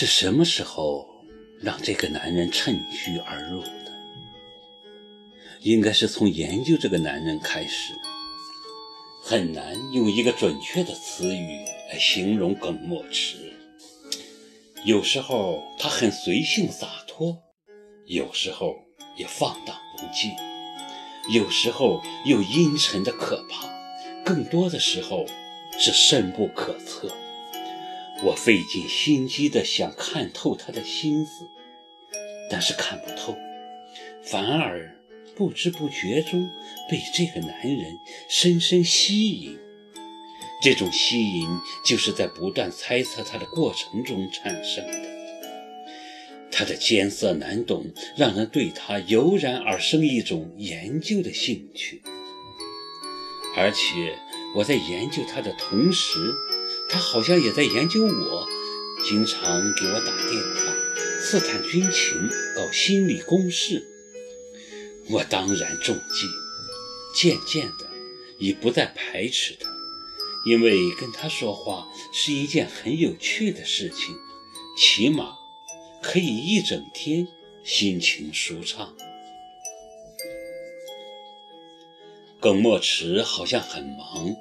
是什么时候让这个男人趁虚而入的？应该是从研究这个男人开始。很难用一个准确的词语来形容耿墨池。有时候他很随性洒脱，有时候也放荡不羁，有时候又阴沉的可怕，更多的时候是深不可测。我费尽心机的想看透他的心思，但是看不透，反而。不知不觉中被这个男人深深吸引，这种吸引就是在不断猜测他的过程中产生的。他的艰涩难懂，让人对他油然而生一种研究的兴趣。而且我在研究他的同时，他好像也在研究我，经常给我打电话，刺探军情，搞心理攻势。我当然中计，渐渐的已不再排斥他，因为跟他说话是一件很有趣的事情，起码可以一整天心情舒畅。耿墨池好像很忙，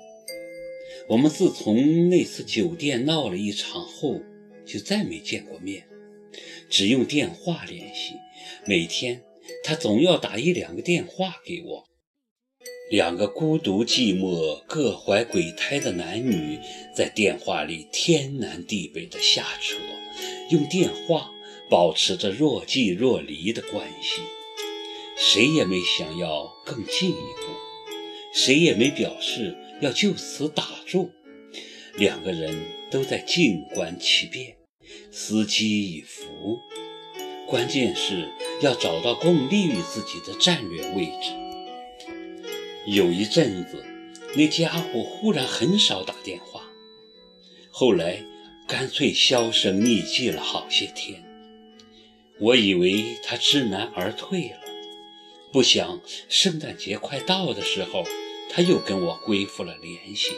我们自从那次酒店闹了一场后，就再没见过面，只用电话联系，每天。他总要打一两个电话给我，两个孤独寂寞、各怀鬼胎的男女在电话里天南地北的瞎扯，用电话保持着若即若离的关系，谁也没想要更进一步，谁也没表示要就此打住，两个人都在静观其变，伺机以伏。关键是要找到更利于自己的战略位置。有一阵子，那家伙忽然很少打电话，后来干脆销声匿迹了好些天。我以为他知难而退了，不想圣诞节快到的时候，他又跟我恢复了联系，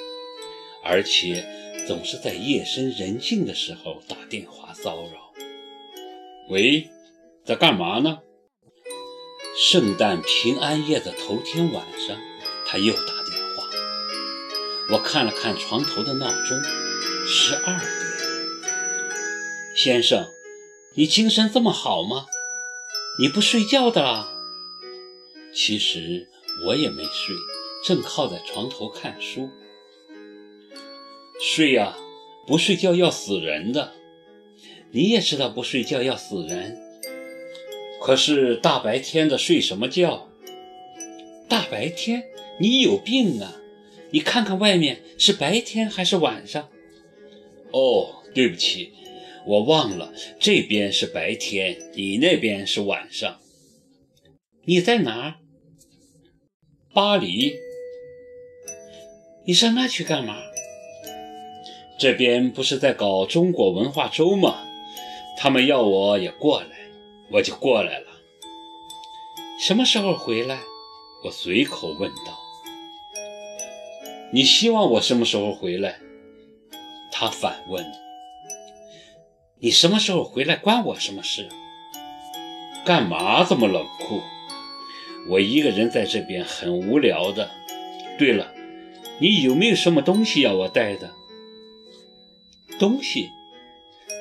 而且总是在夜深人静的时候打电话骚扰。喂。在干嘛呢？圣诞平安夜的头天晚上，他又打电话。我看了看床头的闹钟，十二点。先生，你精神这么好吗？你不睡觉的啦？其实我也没睡，正靠在床头看书。睡呀，不睡觉要死人的。你也知道不睡觉要死人。可是大白天的睡什么觉？大白天，你有病啊！你看看外面是白天还是晚上？哦，对不起，我忘了，这边是白天，你那边是晚上。你在哪儿？巴黎。你上那去干嘛？这边不是在搞中国文化周吗？他们要我也过来。我就过来了。什么时候回来？我随口问道。你希望我什么时候回来？他反问。你什么时候回来关我什么事？干嘛这么冷酷？我一个人在这边很无聊的。对了，你有没有什么东西要我带的？东西？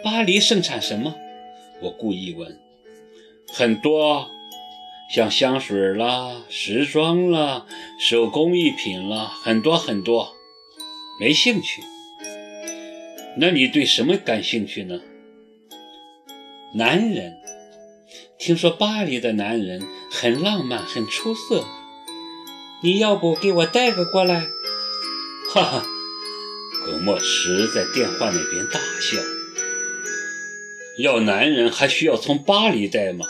巴黎盛产什么？我故意问。很多，像香水啦、时装啦、手工艺品啦，很多很多。没兴趣。那你对什么感兴趣呢？男人，听说巴黎的男人很浪漫、很出色。你要不给我带个过来？哈哈，葛墨池在电话那边大笑。要男人还需要从巴黎带吗？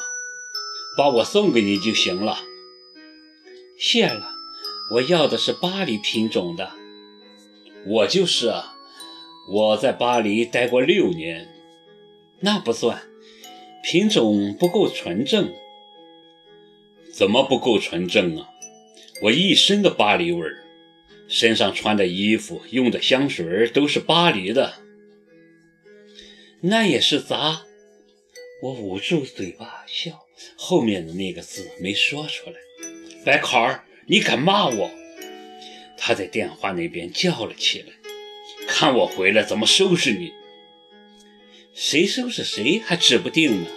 把我送给你就行了。谢了，我要的是巴黎品种的。我就是啊，我在巴黎待过六年。那不算，品种不够纯正。怎么不够纯正啊？我一身的巴黎味儿，身上穿的衣服、用的香水都是巴黎的。那也是砸。我捂住嘴巴笑，后面的那个字没说出来。白考儿，你敢骂我？他在电话那边叫了起来。看我回来怎么收拾你？谁收拾谁还指不定呢。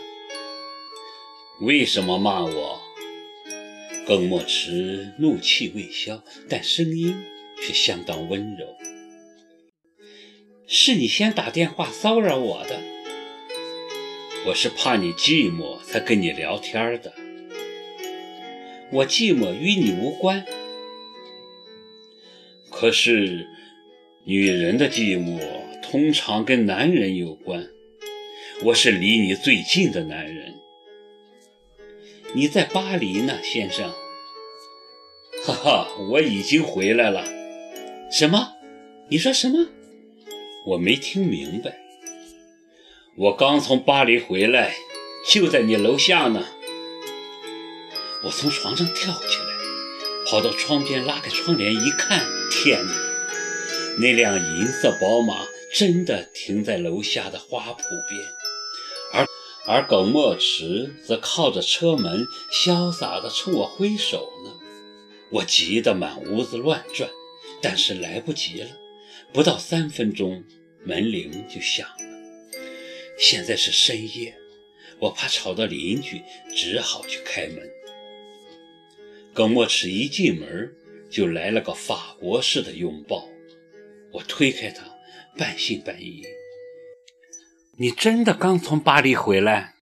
为什么骂我？耿墨池怒气未消，但声音却相当温柔。是你先打电话骚扰我的。我是怕你寂寞才跟你聊天的。我寂寞与你无关。可是，女人的寂寞通常跟男人有关。我是离你最近的男人。你在巴黎呢，先生。哈哈，我已经回来了。什么？你说什么？我没听明白。我刚从巴黎回来，就在你楼下呢。我从床上跳起来，跑到窗边，拉开窗帘一看，天哪！那辆银色宝马真的停在楼下的花圃边，而而耿墨池则靠着车门，潇洒地冲我挥手呢。我急得满屋子乱转，但是来不及了，不到三分钟，门铃就响了。现在是深夜，我怕吵到邻居，只好去开门。耿墨池一进门就来了个法国式的拥抱，我推开他，半信半疑：“你真的刚从巴黎回来？”